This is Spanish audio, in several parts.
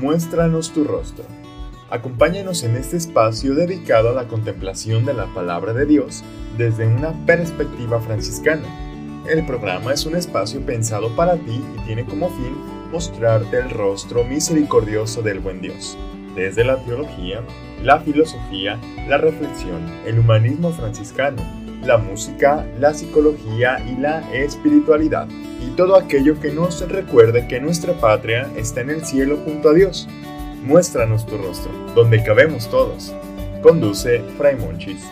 Muéstranos tu rostro. Acompáñanos en este espacio dedicado a la contemplación de la palabra de Dios desde una perspectiva franciscana. El programa es un espacio pensado para ti y tiene como fin mostrarte el rostro misericordioso del buen Dios, desde la teología, la filosofía, la reflexión, el humanismo franciscano, la música, la psicología y la espiritualidad, y todo aquello que nos recuerde que nuestra patria está en el cielo junto a Dios. Muéstranos tu rostro, donde cabemos todos. Conduce Fray Monchis.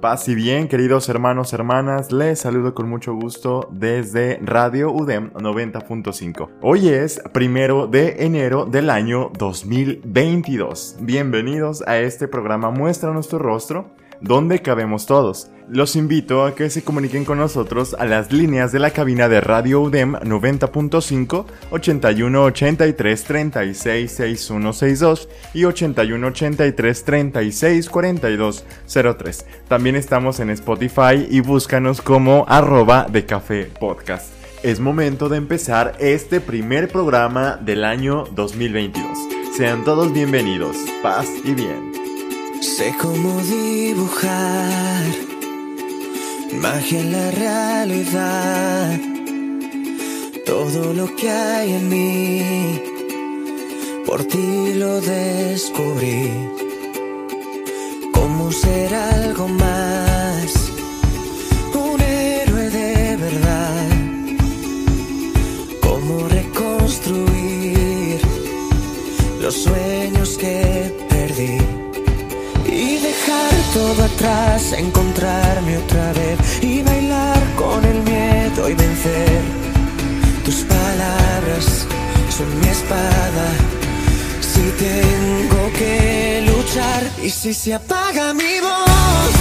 Paz y bien, queridos hermanos, hermanas, les saludo con mucho gusto desde Radio UDEM 90.5. Hoy es primero de enero del año 2022. Bienvenidos a este programa Muestra nuestro rostro donde cabemos todos. Los invito a que se comuniquen con nosotros a las líneas de la cabina de Radio UDEM 90.5, 81 83 36 6162 y 81 83 36 42 03. También estamos en Spotify y búscanos como arroba de café podcast. Es momento de empezar este primer programa del año 2022. Sean todos bienvenidos, paz y bien. Sé cómo dibujar magia en la realidad. Todo lo que hay en mí, por ti lo descubrí. ¿Cómo ser algo más? Un héroe de verdad. ¿Cómo reconstruir los sueños todo atrás, encontrarme otra vez y bailar con el miedo y vencer. Tus palabras son mi espada. Si tengo que luchar y si se apaga mi voz,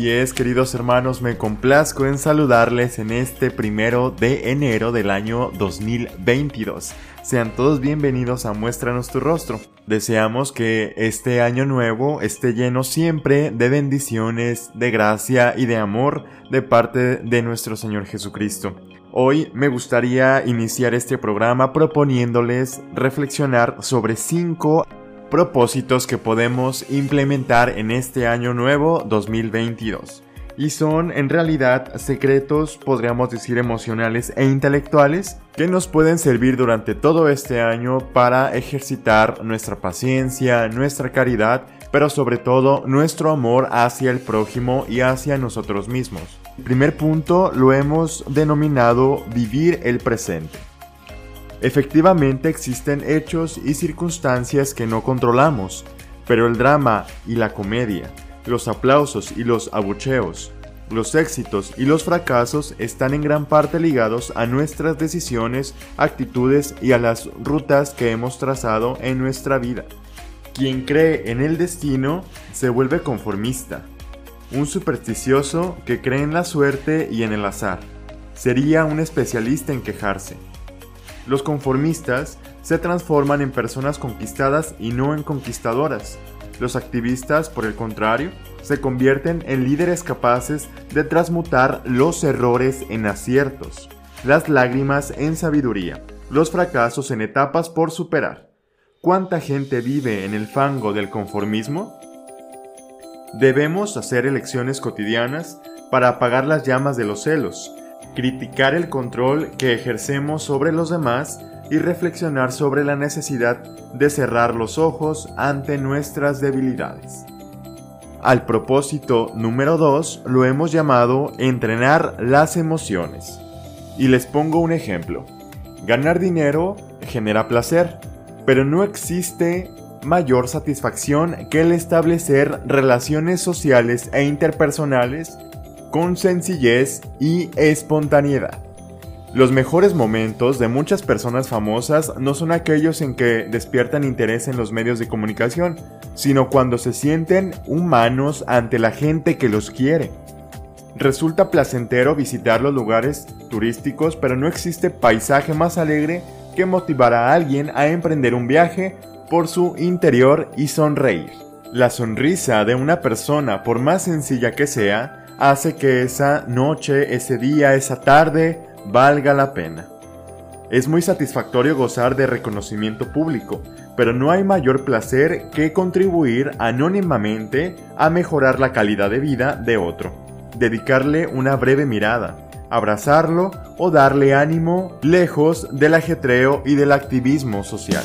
Así es, queridos hermanos, me complazco en saludarles en este primero de enero del año 2022. Sean todos bienvenidos a Muéstranos tu rostro. Deseamos que este año nuevo esté lleno siempre de bendiciones, de gracia y de amor de parte de nuestro Señor Jesucristo. Hoy me gustaría iniciar este programa proponiéndoles reflexionar sobre cinco propósitos que podemos implementar en este año nuevo 2022. Y son en realidad secretos, podríamos decir emocionales e intelectuales, que nos pueden servir durante todo este año para ejercitar nuestra paciencia, nuestra caridad, pero sobre todo nuestro amor hacia el prójimo y hacia nosotros mismos. El primer punto lo hemos denominado vivir el presente. Efectivamente existen hechos y circunstancias que no controlamos, pero el drama y la comedia, los aplausos y los abucheos, los éxitos y los fracasos están en gran parte ligados a nuestras decisiones, actitudes y a las rutas que hemos trazado en nuestra vida. Quien cree en el destino se vuelve conformista, un supersticioso que cree en la suerte y en el azar. Sería un especialista en quejarse. Los conformistas se transforman en personas conquistadas y no en conquistadoras. Los activistas, por el contrario, se convierten en líderes capaces de transmutar los errores en aciertos, las lágrimas en sabiduría, los fracasos en etapas por superar. ¿Cuánta gente vive en el fango del conformismo? Debemos hacer elecciones cotidianas para apagar las llamas de los celos, criticar el control que ejercemos sobre los demás y reflexionar sobre la necesidad de cerrar los ojos ante nuestras debilidades. Al propósito número 2 lo hemos llamado entrenar las emociones. Y les pongo un ejemplo. Ganar dinero genera placer, pero no existe mayor satisfacción que el establecer relaciones sociales e interpersonales con sencillez y espontaneidad. Los mejores momentos de muchas personas famosas no son aquellos en que despiertan interés en los medios de comunicación, sino cuando se sienten humanos ante la gente que los quiere. Resulta placentero visitar los lugares turísticos, pero no existe paisaje más alegre que motivar a alguien a emprender un viaje por su interior y sonreír. La sonrisa de una persona, por más sencilla que sea, hace que esa noche, ese día, esa tarde valga la pena. Es muy satisfactorio gozar de reconocimiento público, pero no hay mayor placer que contribuir anónimamente a mejorar la calidad de vida de otro, dedicarle una breve mirada, abrazarlo o darle ánimo lejos del ajetreo y del activismo social.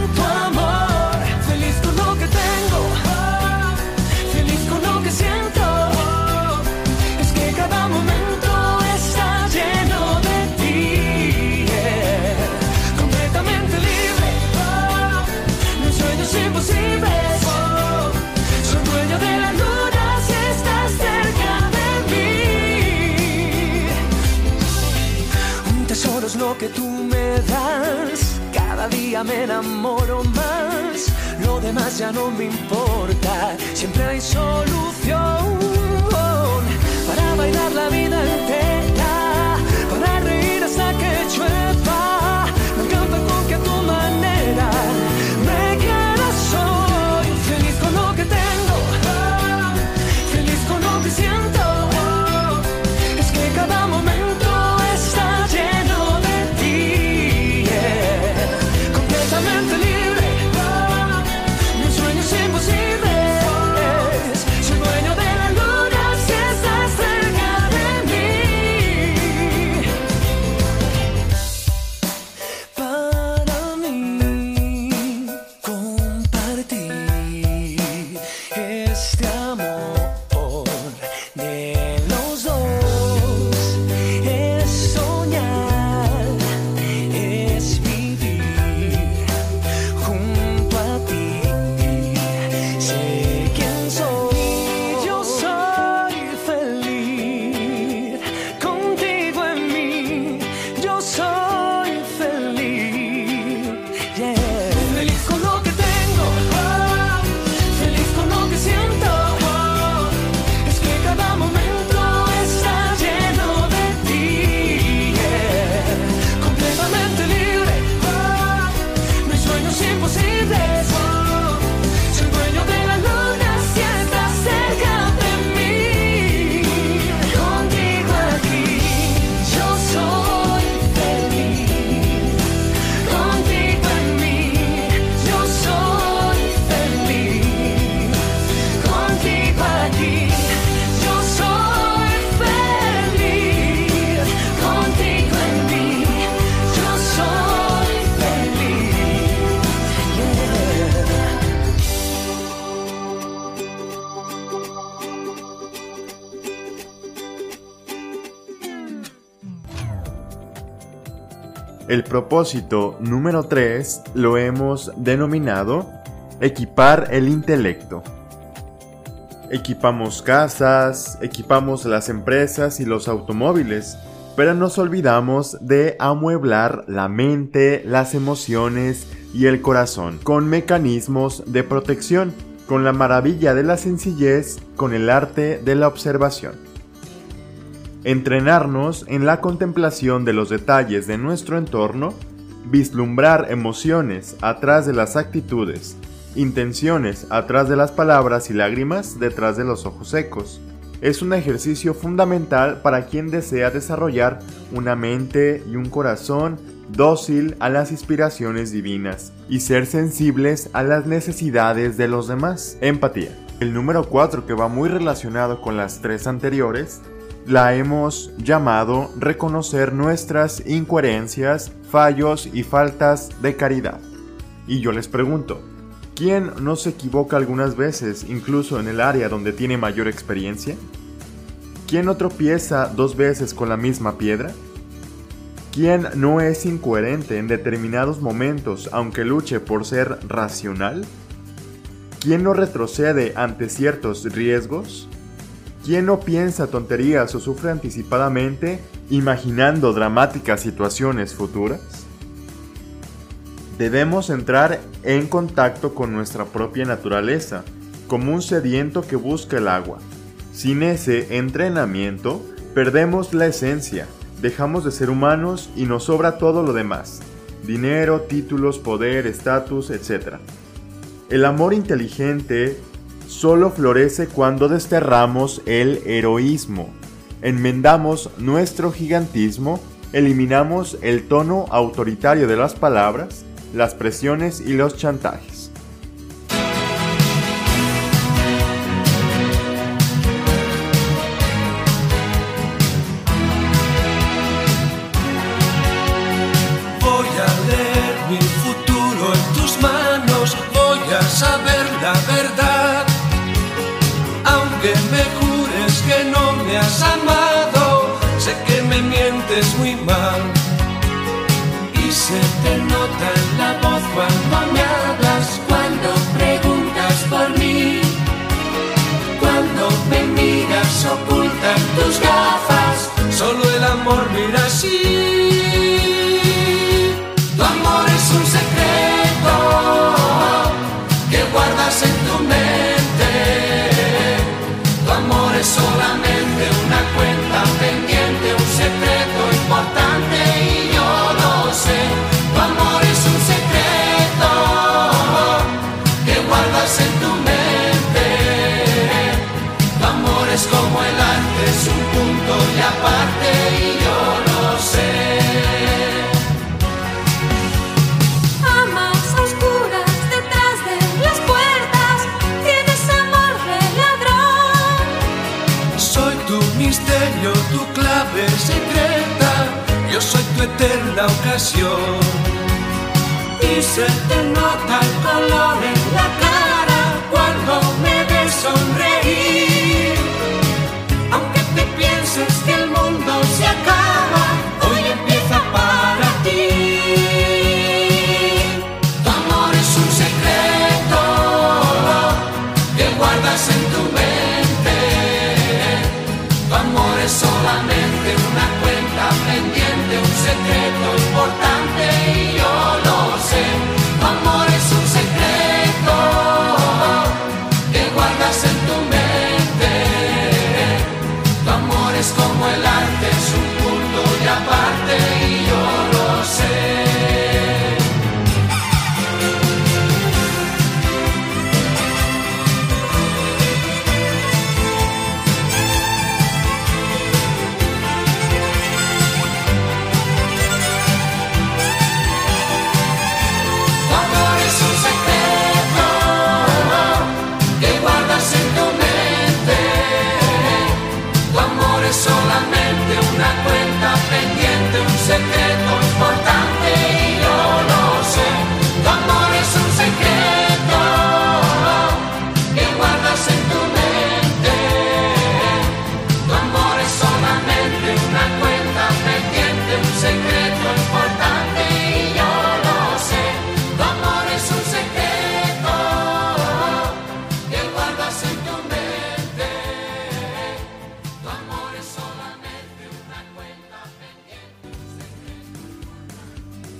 no me importa, El propósito número 3 lo hemos denominado equipar el intelecto. Equipamos casas, equipamos las empresas y los automóviles, pero nos olvidamos de amueblar la mente, las emociones y el corazón con mecanismos de protección, con la maravilla de la sencillez, con el arte de la observación. Entrenarnos en la contemplación de los detalles de nuestro entorno, vislumbrar emociones atrás de las actitudes, intenciones atrás de las palabras y lágrimas detrás de los ojos secos. Es un ejercicio fundamental para quien desea desarrollar una mente y un corazón dócil a las inspiraciones divinas y ser sensibles a las necesidades de los demás. Empatía. El número 4 que va muy relacionado con las tres anteriores, la hemos llamado reconocer nuestras incoherencias, fallos y faltas de caridad. Y yo les pregunto, ¿quién no se equivoca algunas veces, incluso en el área donde tiene mayor experiencia? ¿Quién no tropieza dos veces con la misma piedra? ¿Quién no es incoherente en determinados momentos aunque luche por ser racional? ¿Quién no retrocede ante ciertos riesgos? ¿Quién no piensa tonterías o sufre anticipadamente imaginando dramáticas situaciones futuras? Debemos entrar en contacto con nuestra propia naturaleza, como un sediento que busca el agua. Sin ese entrenamiento, perdemos la esencia, dejamos de ser humanos y nos sobra todo lo demás. Dinero, títulos, poder, estatus, etc. El amor inteligente solo florece cuando desterramos el heroísmo, enmendamos nuestro gigantismo, eliminamos el tono autoritario de las palabras, las presiones y los chantajes. Tu clave secreta soy tu eterna ocasión. Y se te nota el color en la cara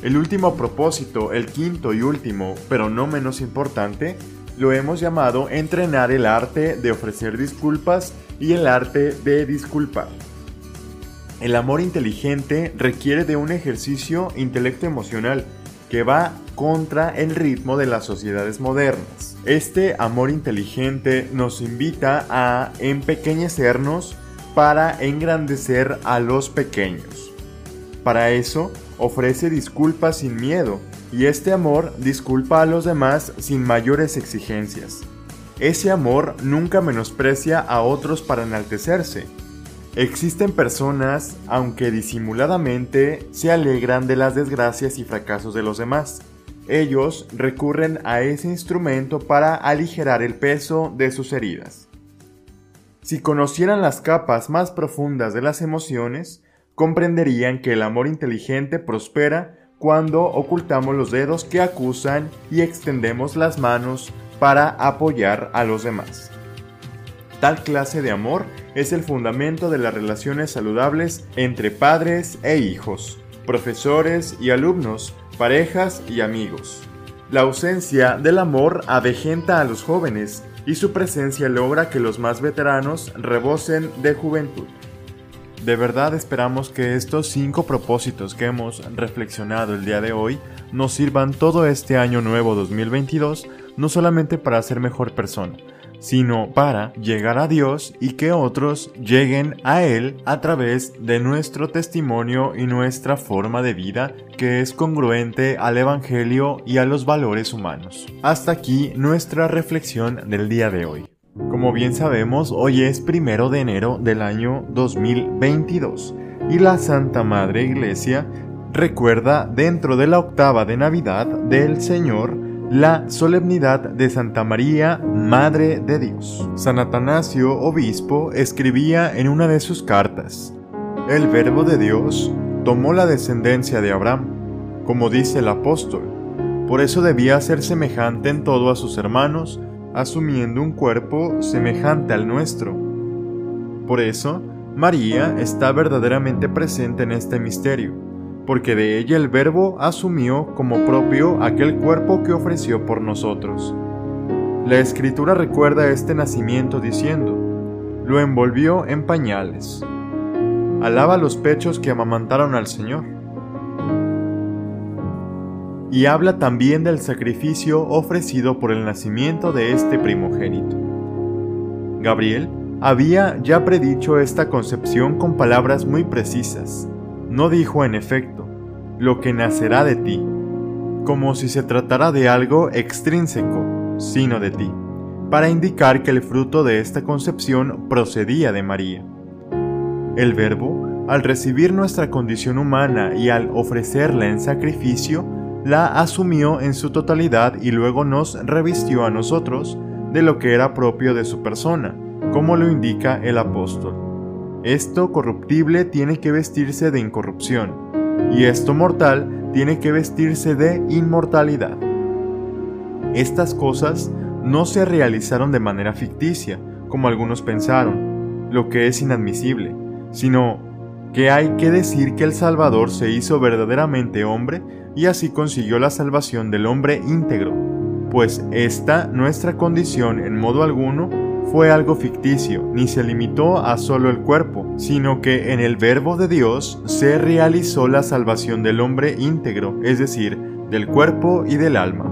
El último propósito, el quinto y último, pero no menos importante, lo hemos llamado entrenar el arte de ofrecer disculpas y el arte de disculpar. El amor inteligente requiere de un ejercicio intelecto emocional que va contra el ritmo de las sociedades modernas. Este amor inteligente nos invita a empequeñecernos para engrandecer a los pequeños. Para eso, ofrece disculpas sin miedo y este amor disculpa a los demás sin mayores exigencias. Ese amor nunca menosprecia a otros para enaltecerse. Existen personas, aunque disimuladamente, se alegran de las desgracias y fracasos de los demás. Ellos recurren a ese instrumento para aligerar el peso de sus heridas. Si conocieran las capas más profundas de las emociones, comprenderían que el amor inteligente prospera cuando ocultamos los dedos que acusan y extendemos las manos para apoyar a los demás. Tal clase de amor es el fundamento de las relaciones saludables entre padres e hijos, profesores y alumnos, parejas y amigos. La ausencia del amor avejenta a los jóvenes y su presencia logra que los más veteranos rebosen de juventud. De verdad esperamos que estos cinco propósitos que hemos reflexionado el día de hoy nos sirvan todo este año nuevo 2022, no solamente para ser mejor persona, sino para llegar a Dios y que otros lleguen a Él a través de nuestro testimonio y nuestra forma de vida que es congruente al Evangelio y a los valores humanos. Hasta aquí nuestra reflexión del día de hoy. Como bien sabemos, hoy es primero de enero del año 2022 y la Santa Madre Iglesia recuerda dentro de la octava de Navidad del Señor la solemnidad de Santa María, Madre de Dios. San Atanasio, obispo, escribía en una de sus cartas, El Verbo de Dios tomó la descendencia de Abraham, como dice el apóstol, por eso debía ser semejante en todo a sus hermanos, asumiendo un cuerpo semejante al nuestro. Por eso, María está verdaderamente presente en este misterio, porque de ella el Verbo asumió como propio aquel cuerpo que ofreció por nosotros. La escritura recuerda este nacimiento diciendo, lo envolvió en pañales. Alaba los pechos que amamantaron al Señor y habla también del sacrificio ofrecido por el nacimiento de este primogénito. Gabriel había ya predicho esta concepción con palabras muy precisas. No dijo en efecto, lo que nacerá de ti, como si se tratara de algo extrínseco, sino de ti, para indicar que el fruto de esta concepción procedía de María. El Verbo, al recibir nuestra condición humana y al ofrecerla en sacrificio, la asumió en su totalidad y luego nos revistió a nosotros de lo que era propio de su persona, como lo indica el apóstol. Esto corruptible tiene que vestirse de incorrupción, y esto mortal tiene que vestirse de inmortalidad. Estas cosas no se realizaron de manera ficticia, como algunos pensaron, lo que es inadmisible, sino que hay que decir que el Salvador se hizo verdaderamente hombre y así consiguió la salvación del hombre íntegro, pues esta nuestra condición en modo alguno fue algo ficticio, ni se limitó a solo el cuerpo, sino que en el verbo de Dios se realizó la salvación del hombre íntegro, es decir, del cuerpo y del alma.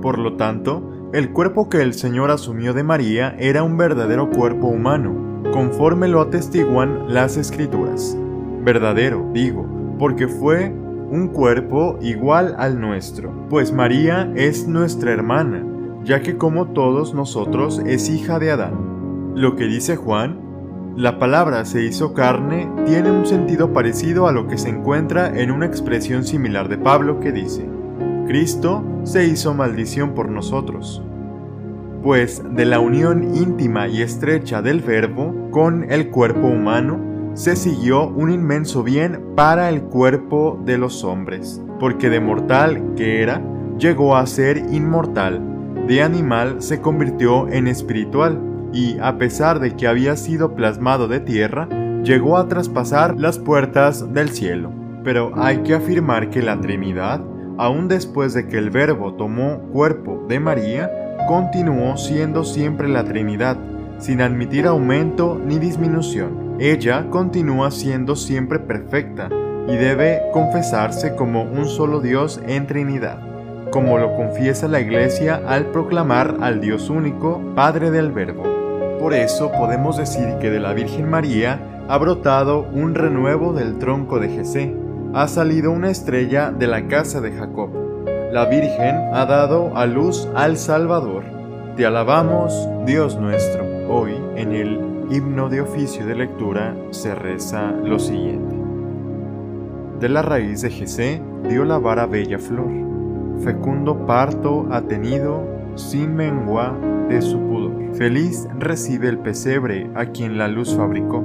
Por lo tanto, el cuerpo que el Señor asumió de María era un verdadero cuerpo humano, conforme lo atestiguan las escrituras. Verdadero, digo, porque fue un cuerpo igual al nuestro, pues María es nuestra hermana, ya que como todos nosotros es hija de Adán. Lo que dice Juan, la palabra se hizo carne tiene un sentido parecido a lo que se encuentra en una expresión similar de Pablo que dice, Cristo se hizo maldición por nosotros. Pues de la unión íntima y estrecha del Verbo con el cuerpo humano, se siguió un inmenso bien para el cuerpo de los hombres, porque de mortal que era, llegó a ser inmortal, de animal se convirtió en espiritual, y a pesar de que había sido plasmado de tierra, llegó a traspasar las puertas del cielo. pero hay que afirmar que la Trinidad, aun después de que el Verbo tomó cuerpo de María, continuó siendo siempre la Trinidad, sin admitir aumento ni disminución. Ella continúa siendo siempre perfecta y debe confesarse como un solo Dios en Trinidad, como lo confiesa la Iglesia al proclamar al Dios único, Padre del Verbo. Por eso podemos decir que de la Virgen María ha brotado un renuevo del tronco de Jesé, ha salido una estrella de la casa de Jacob. La Virgen ha dado a luz al Salvador. Te alabamos, Dios nuestro. Hoy, en el himno de oficio de lectura, se reza lo siguiente. De la raíz de Jesé dio la vara bella flor, fecundo parto ha tenido, sin mengua de su pudor. Feliz recibe el pesebre a quien la luz fabricó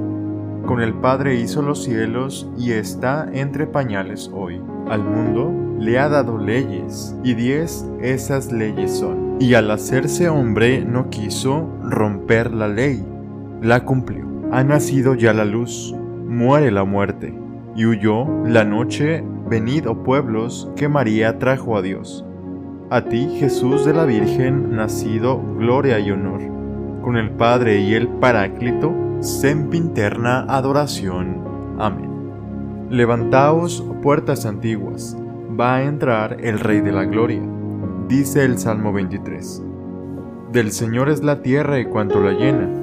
con el Padre hizo los cielos y está entre pañales hoy. Al mundo le ha dado leyes, y diez esas leyes son. Y al hacerse hombre no quiso romper la ley, la cumplió. Ha nacido ya la luz, muere la muerte, y huyó la noche, venid, oh pueblos, que María trajo a Dios. A ti, Jesús de la Virgen, nacido, gloria y honor. Con el Padre y el Paráclito, sempiterna adoración. Amén. Levantaos, puertas antiguas, va a entrar el Rey de la Gloria, dice el Salmo 23. Del Señor es la tierra y cuanto la llena,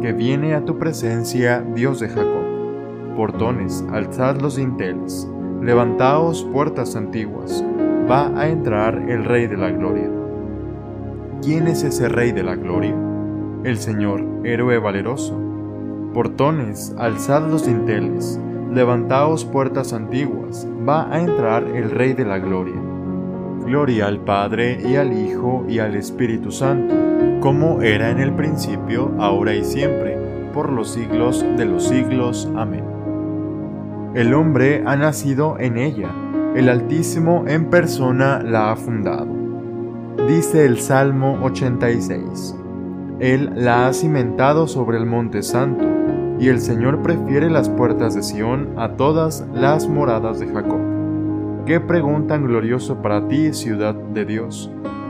que viene a tu presencia, Dios de Jacob. Portones, alzad los dinteles, levantaos puertas antiguas, va a entrar el Rey de la Gloria. ¿Quién es ese Rey de la Gloria? el Señor, héroe valeroso. Portones, alzad los dinteles, levantaos puertas antiguas, va a entrar el Rey de la Gloria. Gloria al Padre y al Hijo y al Espíritu Santo, como era en el principio, ahora y siempre, por los siglos de los siglos. Amén. El hombre ha nacido en ella, el Altísimo en persona la ha fundado. Dice el Salmo 86. Él la ha cimentado sobre el monte santo, y el Señor prefiere las puertas de Sión a todas las moradas de Jacob. Qué pregunta glorioso para ti, ciudad de Dios.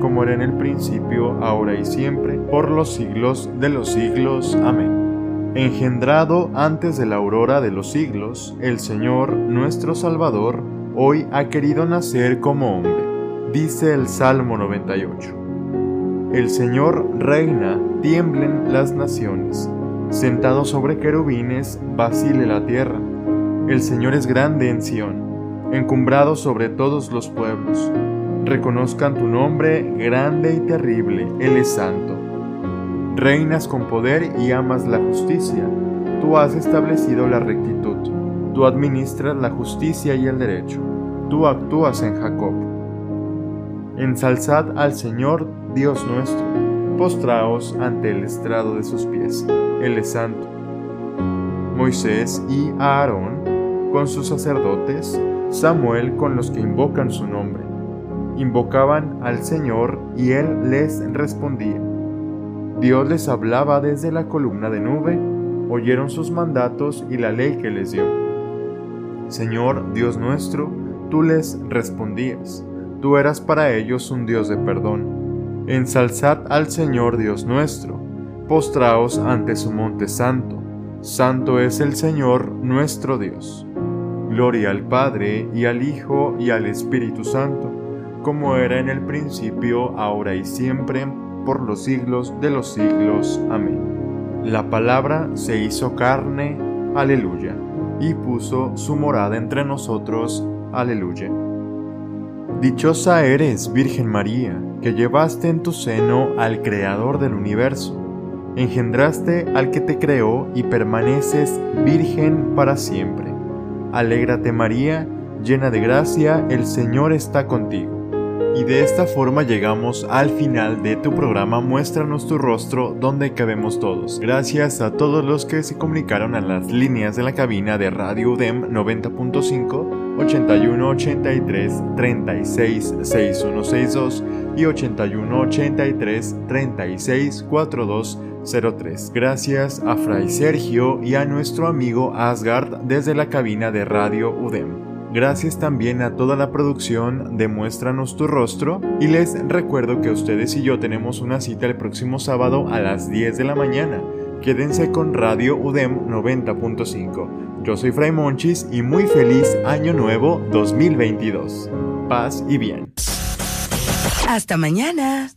como era en el principio, ahora y siempre, por los siglos de los siglos. Amén. Engendrado antes de la aurora de los siglos, el Señor, nuestro Salvador, hoy ha querido nacer como hombre, dice el Salmo 98. El Señor reina, tiemblen las naciones. Sentado sobre querubines, vacile la tierra. El Señor es grande en Sión, encumbrado sobre todos los pueblos. Reconozcan tu nombre grande y terrible, Él es santo. Reinas con poder y amas la justicia. Tú has establecido la rectitud. Tú administras la justicia y el derecho. Tú actúas en Jacob. Ensalzad al Señor Dios nuestro, postraos ante el estrado de sus pies, Él es santo. Moisés y Aarón con sus sacerdotes, Samuel con los que invocan su nombre. Invocaban al Señor y Él les respondía. Dios les hablaba desde la columna de nube, oyeron sus mandatos y la ley que les dio. Señor Dios nuestro, tú les respondías, tú eras para ellos un Dios de perdón Ensalzad al Señor Dios nuestro, postraos ante su monte santo, santo es el Señor nuestro Dios. Gloria al Padre y al Hijo y al Espíritu Santo, como era en el principio, ahora y siempre, por los siglos de los siglos. Amén. La palabra se hizo carne, aleluya, y puso su morada entre nosotros, aleluya. Dichosa eres, Virgen María, que llevaste en tu seno al Creador del universo, engendraste al que te creó y permaneces virgen para siempre. Alégrate María, llena de gracia, el Señor está contigo. Y de esta forma llegamos al final de tu programa Muéstranos tu rostro donde cabemos todos. Gracias a todos los que se comunicaron a las líneas de la cabina de Radio UDEM 90.5, 81 83 36 6162 y 81 83 36 42 03. Gracias a Fray Sergio y a nuestro amigo Asgard desde la cabina de Radio UDEM. Gracias también a toda la producción de Muéstranos tu rostro y les recuerdo que ustedes y yo tenemos una cita el próximo sábado a las 10 de la mañana. Quédense con Radio UDEM 90.5. Yo soy Fray Monchis y muy feliz Año Nuevo 2022. Paz y bien. Hasta mañana.